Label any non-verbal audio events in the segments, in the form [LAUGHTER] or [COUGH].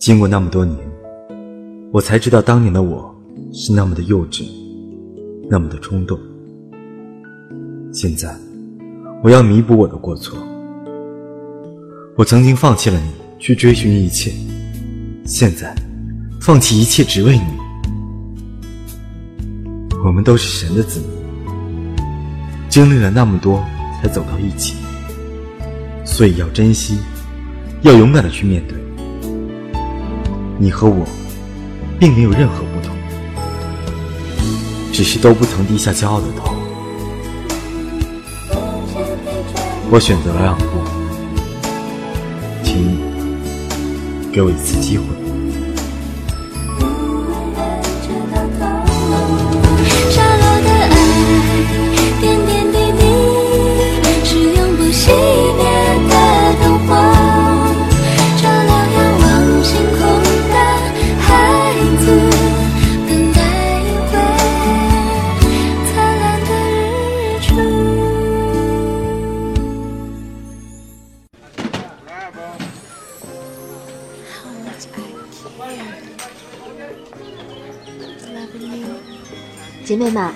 经过那么多年，我才知道当年的我是那么的幼稚，那么的冲动。现在，我要弥补我的过错。我曾经放弃了你，去追寻一切，现在，放弃一切只为你。我们都是神的子女，经历了那么多才走到一起，所以要珍惜，要勇敢的去面对。你和我，并没有任何不同，只是都不曾低下骄傲的头。我选择了让步，请你给我一次机会。们，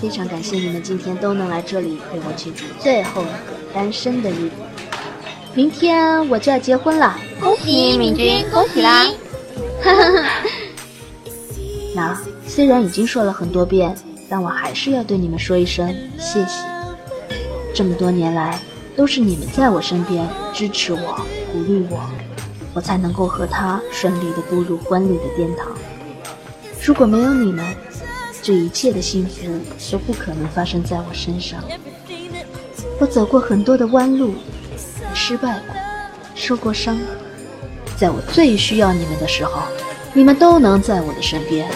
非常感谢你们今天都能来这里陪我庆祝最后一个单身的日子。明天我就要结婚了，恭喜敏君，恭喜啦！[LAUGHS] 那虽然已经说了很多遍，但我还是要对你们说一声谢谢。这么多年来，都是你们在我身边支持我、鼓励我，我才能够和他顺利的步入婚礼的殿堂。如果没有你们，这一切的幸福都不可能发生在我身上。我走过很多的弯路，失败过，受过伤。在我最需要你们的时候，你们都能在我的身边。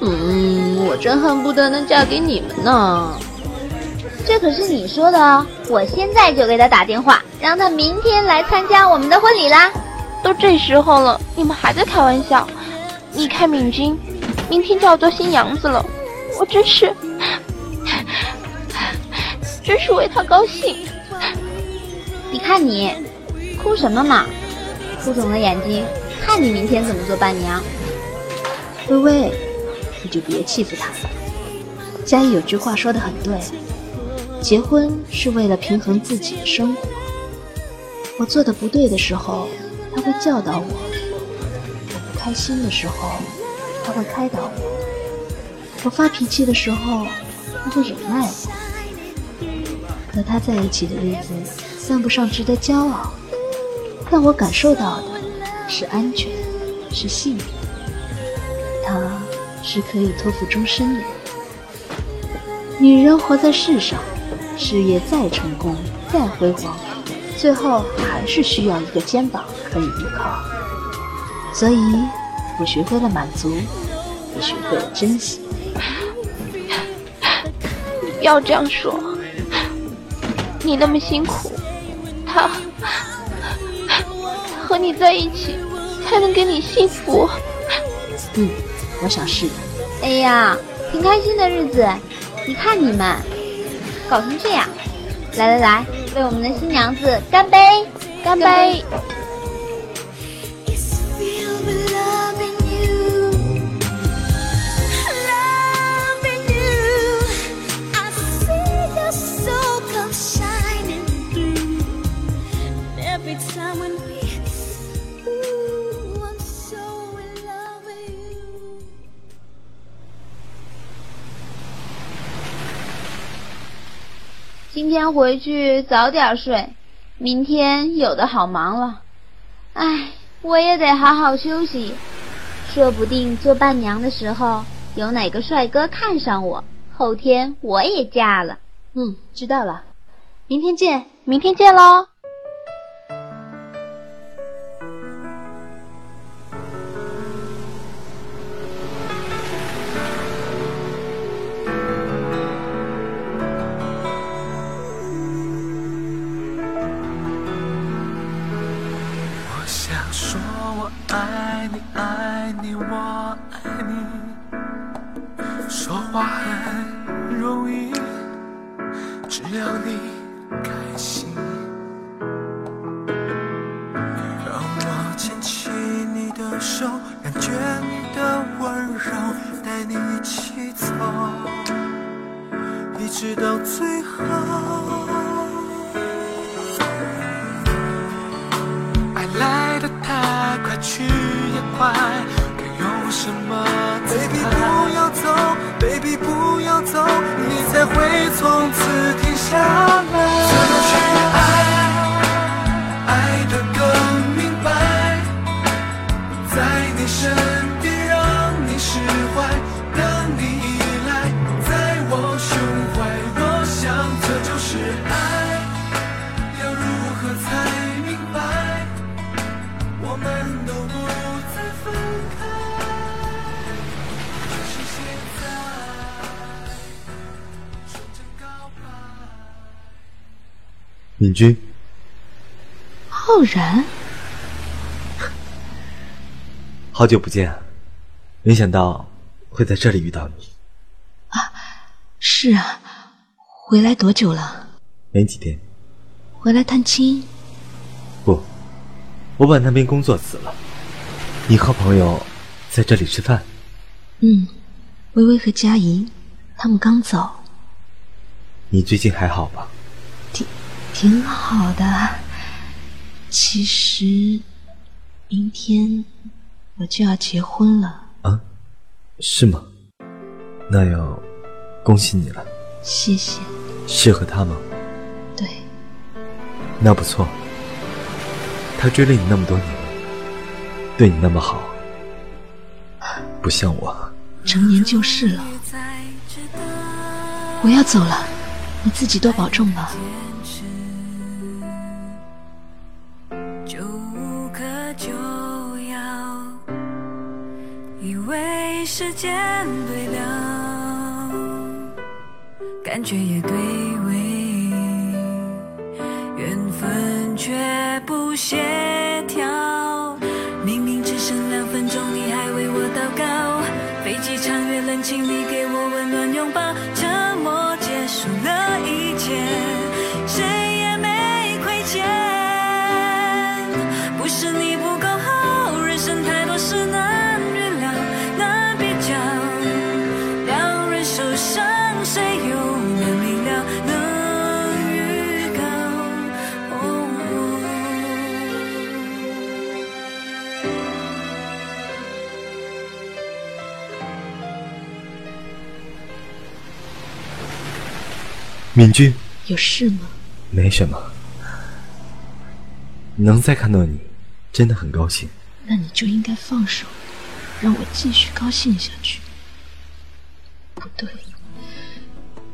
嗯，我真恨不得能嫁给你们呢。这可是你说的哦！我现在就给他打电话，让他明天来参加我们的婚礼啦。都这时候了，你们还在开玩笑？你看敏君。明天就要做新娘子了，我真是，真是为他高兴。你看你，哭什么嘛？哭肿了眼睛，看你明天怎么做伴娘。微微，你就别欺负他了。佳怡有句话说的很对，结婚是为了平衡自己的生活。我做的不对的时候，他会教导我；我不开心的时候。他会开导我，我发脾气的时候，他就忍耐我。和他在一起的日子，算不上值得骄傲，但我感受到的是安全，是幸福。他是可以托付终身的。女人活在世上，事业再成功，再辉煌，最后还是需要一个肩膀可以依靠。所以。我学会了满足，也学会了珍惜。不要这样说，你那么辛苦，他 [LAUGHS] 和你在一起才能给你幸福。嗯，我想是的。哎呀，挺开心的日子，你看你们搞成这样。来来来，为我们的新娘子干杯！干杯！今天回去早点睡，明天有的好忙了。唉，我也得好好休息，说不定做伴娘的时候有哪个帅哥看上我，后天我也嫁了。嗯，知道了，明天见，明天见喽。只要你开心，让倦的温柔，带你一起走，一直到最后。爱来的太快，去也快，该用什么？Baby 不要走，Baby 不要走，你才会从此停下来。敏君，浩然，好久不见，没想到会在这里遇到你。啊是啊，回来多久了？没几天，回来探亲？不，我把那边工作辞了。你和朋友在这里吃饭，嗯，微微和佳怡他们刚走，你最近还好吧？挺挺好的。其实，明天我就要结婚了，啊，是吗？那要恭喜你了。谢谢。适合他吗？对，那不错。他追了你那么多年，对你那么好，不像我。成年就是了。我要走了，你自己多保重吧。时间对了，感觉也对味，缘分却不协调。明明只剩两分钟，你还为我祷告。飞机场越冷清，你给有事吗？没什么。能再看到你，真的很高兴。那你就应该放手，让我继续高兴下去。不对，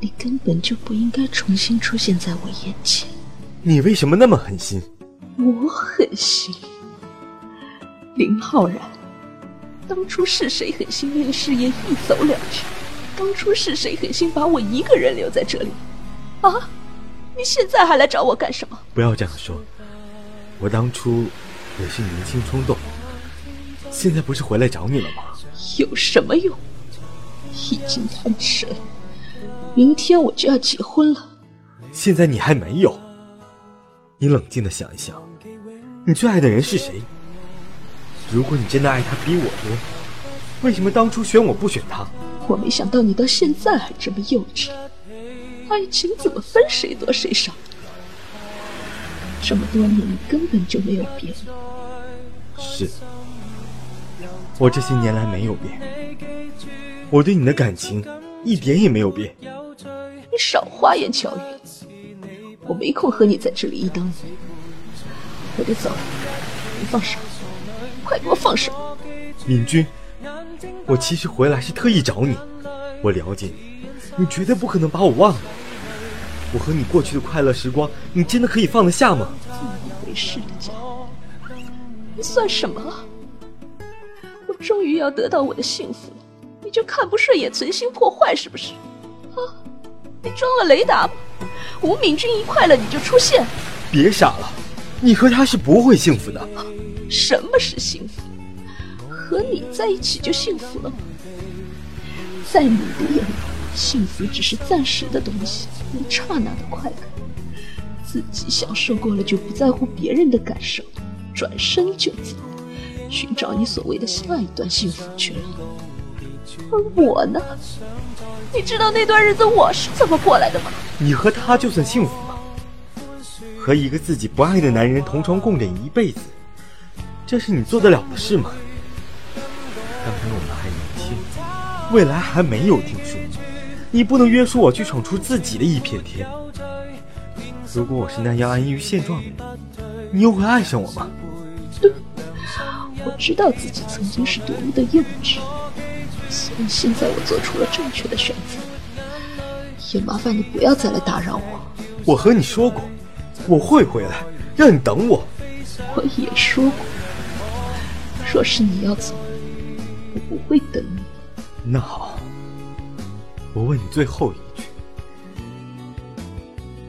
你根本就不应该重新出现在我眼前。你为什么那么狠心？我狠心，林浩然，当初是谁狠心为了事业一走了之？当初是谁狠心把我一个人留在这里？啊！你现在还来找我干什么？不要这样说。我当初也是年轻冲动，现在不是回来找你了吗？有什么用？已经太迟了，明天我就要结婚了。现在你还没有。你冷静的想一想，你最爱的人是谁？如果你真的爱他比我多，为什么当初选我不选他？我没想到你到现在还这么幼稚。爱情怎么分谁多谁少？这么多年你根本就没有变。是，我这些年来没有变，我对你的感情一点也没有变。你少花言巧语，我没空和你在这里一当一。我得走了，你放手，快给我放手！敏君，我其实回来是特意找你，我了解你，你绝对不可能把我忘了。我和你过去的快乐时光，你真的可以放得下吗？自以为是的家伙，你算什么？我终于要得到我的幸福了，你就看不顺眼，存心破坏是不是？啊，你装了雷达吗？吴敏君一快乐你就出现？别傻了，你和他是不会幸福的。什么是幸福？和你在一起就幸福了吗？在你的眼里，幸福只是暂时的东西。一刹那的快感，自己享受过了就不在乎别人的感受，转身就走，寻找你所谓的下一段幸福去了。而我呢？你知道那段日子我是怎么过来的吗？你和他就算幸福吗？和一个自己不爱的男人同床共枕一辈子，这是你做得了的事吗？当年我们还年轻，未来还没有定数，你不能约束我去闯出自己的一片天。如果我是那样安于现状的人，你又会爱上我吗？对，[LAUGHS] 我知道自己曾经是多么的幼稚。所以现在我做出了正确的选择，也麻烦你不要再来打扰我。我和你说过，我会回来，让你等我。我也说过，若是你要走，我不会等你。那好，我问你最后一句：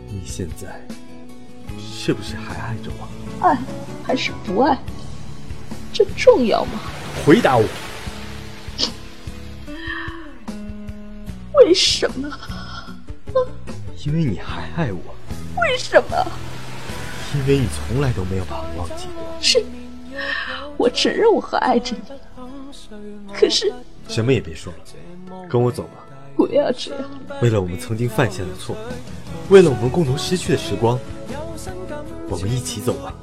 你现在是不是还爱着我？爱还是不爱，这重要吗？回答我。为什么？因为你还爱我。为什么？因为你从来都没有把我忘记过。是，我承认我还爱着你。可是，什么也别说了，跟我走吧。不要这样。为了我们曾经犯下的错，为了我们共同失去的时光，我们一起走吧。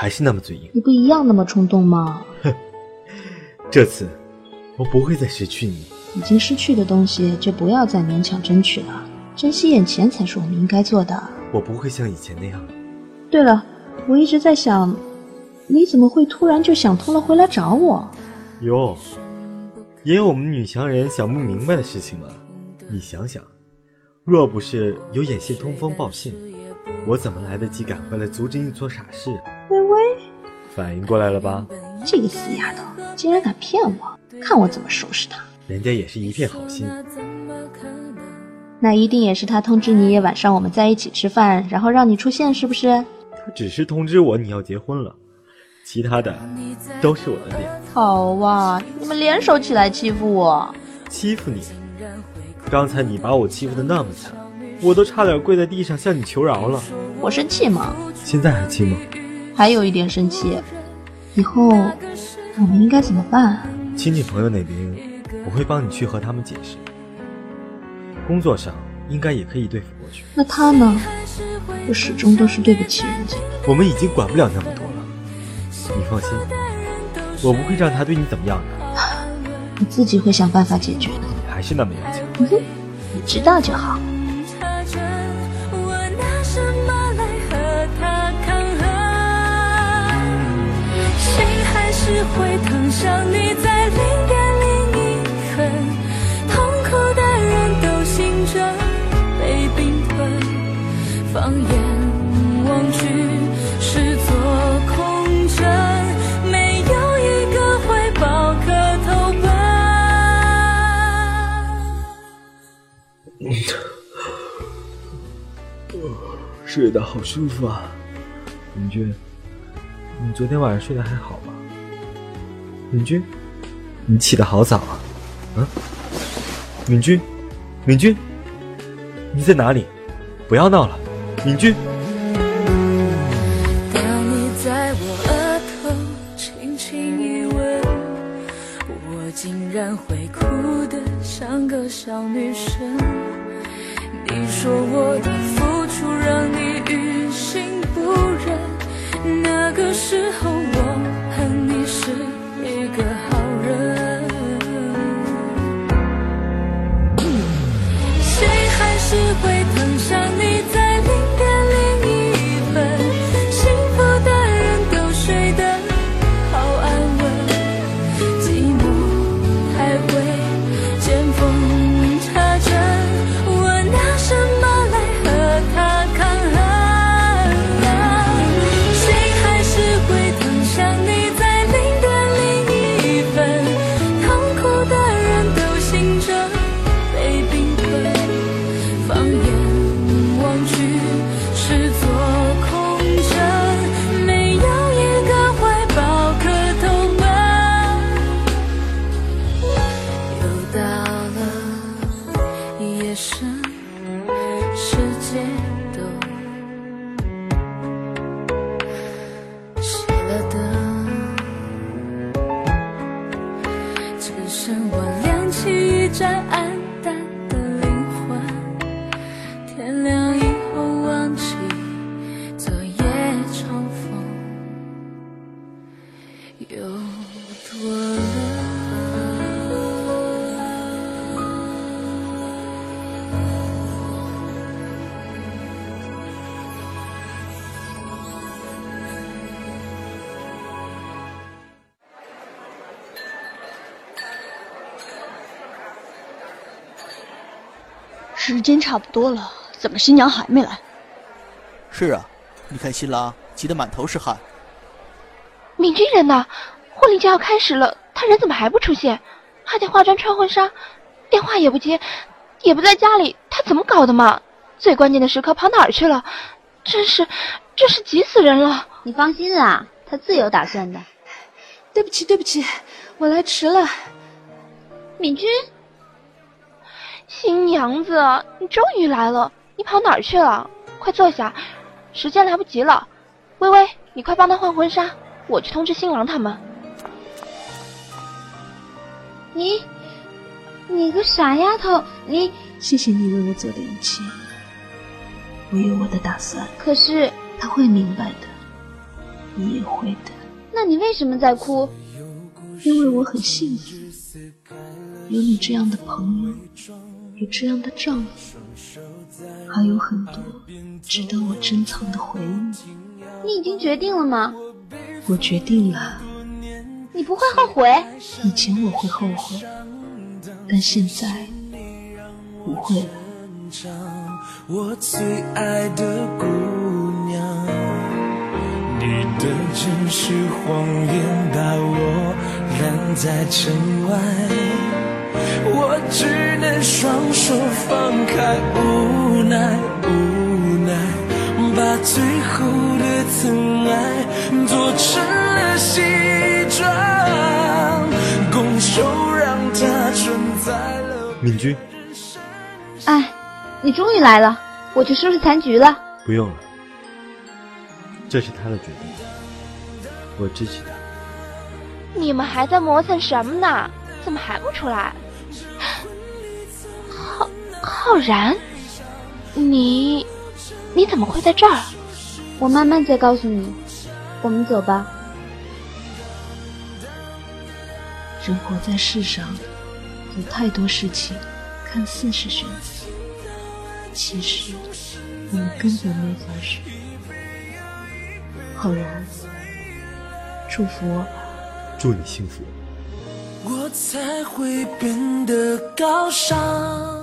还是那么嘴硬。你不一样那么冲动吗？哼，[LAUGHS] 这次我不会再失去你。已经失去的东西，就不要再勉强争取了。珍惜眼前才是我们应该做的。我不会像以前那样。对了，我一直在想，你怎么会突然就想通了回来找我？哟，也有我们女强人想不明白的事情吗？你想想，若不是有眼线通风报信，我怎么来得及赶回来阻止你做傻事？微微，反应过来了吧？这个死丫头竟然敢骗我，看我怎么收拾她！人家也是一片好心，那一定也是他通知你晚上我们在一起吃饭，然后让你出现，是不是？他只是通知我你要结婚了，其他的都是我的脸。好哇，你们联手起来欺负我？欺负你？刚才你把我欺负的那么惨，我都差点跪在地上向你求饶了。我生气吗？现在还气吗？还有一点生气。以后我们应该怎么办？亲戚朋友那边。我会帮你去和他们解释，工作上应该也可以对付过去。那他呢？我始终都是对不起人家。我们已经管不了那么多了，你放心，我不会让他对你怎么样的。[LAUGHS] 你自己会想办法解决的。你还是那么要强。你知道就好。会疼想你在零点零一分，痛苦的人都醒着被冰吞。放眼望去，是座空城，没有一个怀抱可投奔。睡得好舒服啊，敏君，你昨天晚上睡得还好吧？敏君，你起得好早啊，啊？敏君，敏君，你在哪里？不要闹了。敏君。当你在我额头轻轻一吻，我竟然会哭得像个小女生。你说我的付出让你于心不忍，那个时候时间差不多了，怎么新娘还没来？是啊，你看新郎急得满头是汗。敏君人呢？婚礼就要开始了，他人怎么还不出现？还得化妆穿婚纱，电话也不接，也不在家里，他怎么搞的嘛？最关键的时刻跑哪儿去了？真是，真是急死人了！你放心啦，他自有打算的。对不起，对不起，我来迟了。敏君，新娘子，你终于来了，你跑哪儿去了？快坐下，时间来不及了。微微，你快帮他换婚纱，我去通知新郎他们。你，你个傻丫头，你谢谢你为我做的一切，我有我的打算，可是，他会明白的，你也会的，那你为什么在哭？因为我很幸福，有你这样的朋友，有这样的丈夫，还有很多值得我珍藏的回忆。你已经决定了吗？我决定了，你不会后悔？以前我会后悔，但现在不会了。我最爱的姑娘，你的真实谎言把我拦在城外，我只能双手放开，无奈无奈，把最后的疼爱做成了西装，拱手让它存在了。敏君，哎，你终于来了，我去收拾残局了。不用了，这是他的决定，我支持他。你们还在磨蹭什么呢？怎么还不出来？浩浩然，你你怎么会在这儿？我慢慢再告诉你。我们走吧。人活在世上，有太多事情看似是选择，其实我们根本没法选。浩然，祝福我吧。祝你幸福。我才会变得高尚。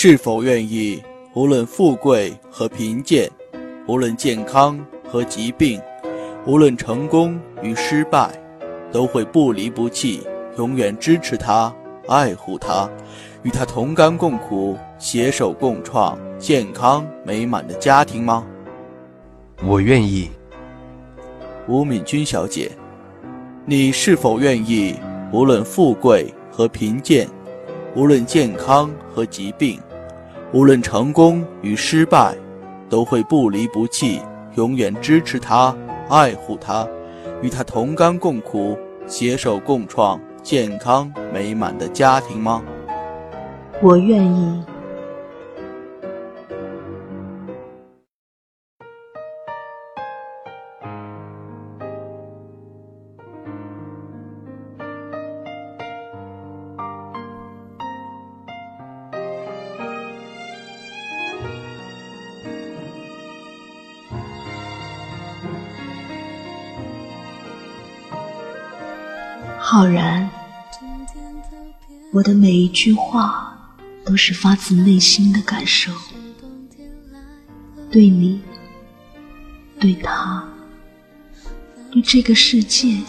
是否愿意，无论富贵和贫贱，无论健康和疾病，无论成功与失败，都会不离不弃，永远支持他、爱护他，与他同甘共苦，携手共创健康美满的家庭吗？我愿意。吴敏君小姐，你是否愿意，无论富贵和贫贱，无论健康和疾病，无论成功与失败，都会不离不弃，永远支持他、爱护他，与他同甘共苦，携手共创健康美满的家庭吗？我愿意。浩然，我的每一句话都是发自内心的感受，对你，对他，对这个世界，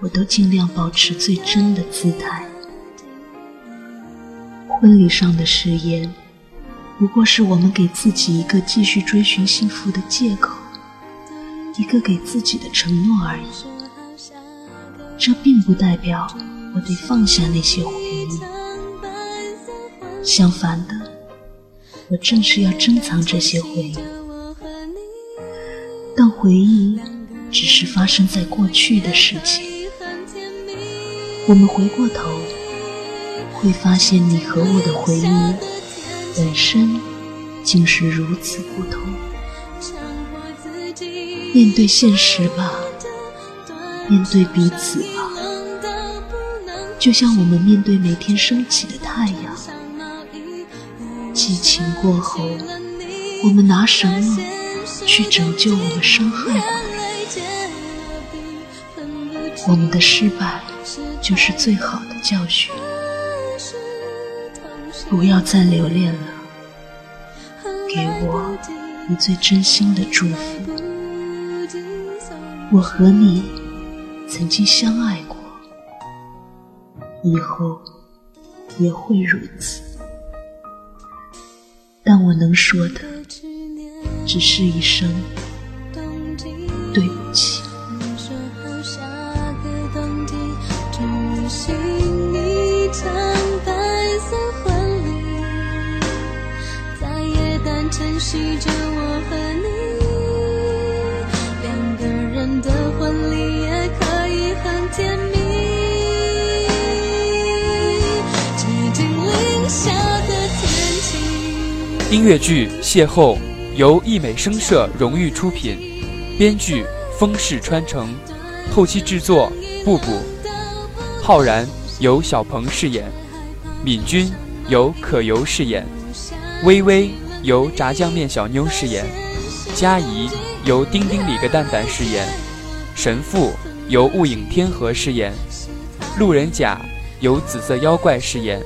我都尽量保持最真的姿态。婚礼上的誓言，不过是我们给自己一个继续追寻幸福的借口，一个给自己的承诺而已。这并不代表我得放下那些回忆，相反的，我正是要珍藏这些回忆。但回忆只是发生在过去的事情，我们回过头，会发现你和我的回忆本身竟是如此不同。面对现实吧，面对彼此吧，就像我们面对每天升起的太阳。激情过后，我们拿什么？去拯救我们伤害过的人，我们的失败就是最好的教训。不要再留恋了，给我你最真心的祝福。我和你曾经相爱过，以后也会如此。但我能说的。只是一声对不起。说好下个冬季举行一场白色婚礼，再也单晨曦着我音乐剧《邂逅》。由艺美声社荣誉出品，编剧风世川城，后期制作布布，浩然由小鹏饰演，敏君由可由饰演，微微由炸酱面小妞饰演，佳怡由丁丁里个蛋蛋饰演，神父由雾影天河饰演，路人甲由紫色妖怪饰演，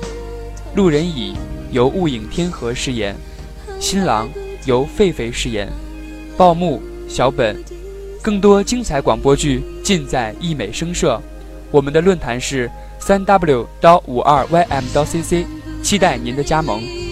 路人乙由雾影天河饰演，新郎。由狒狒饰演，报幕小本，更多精彩广播剧尽在艺美声社。我们的论坛是三 w 到五二 ym 到 cc，期待您的加盟。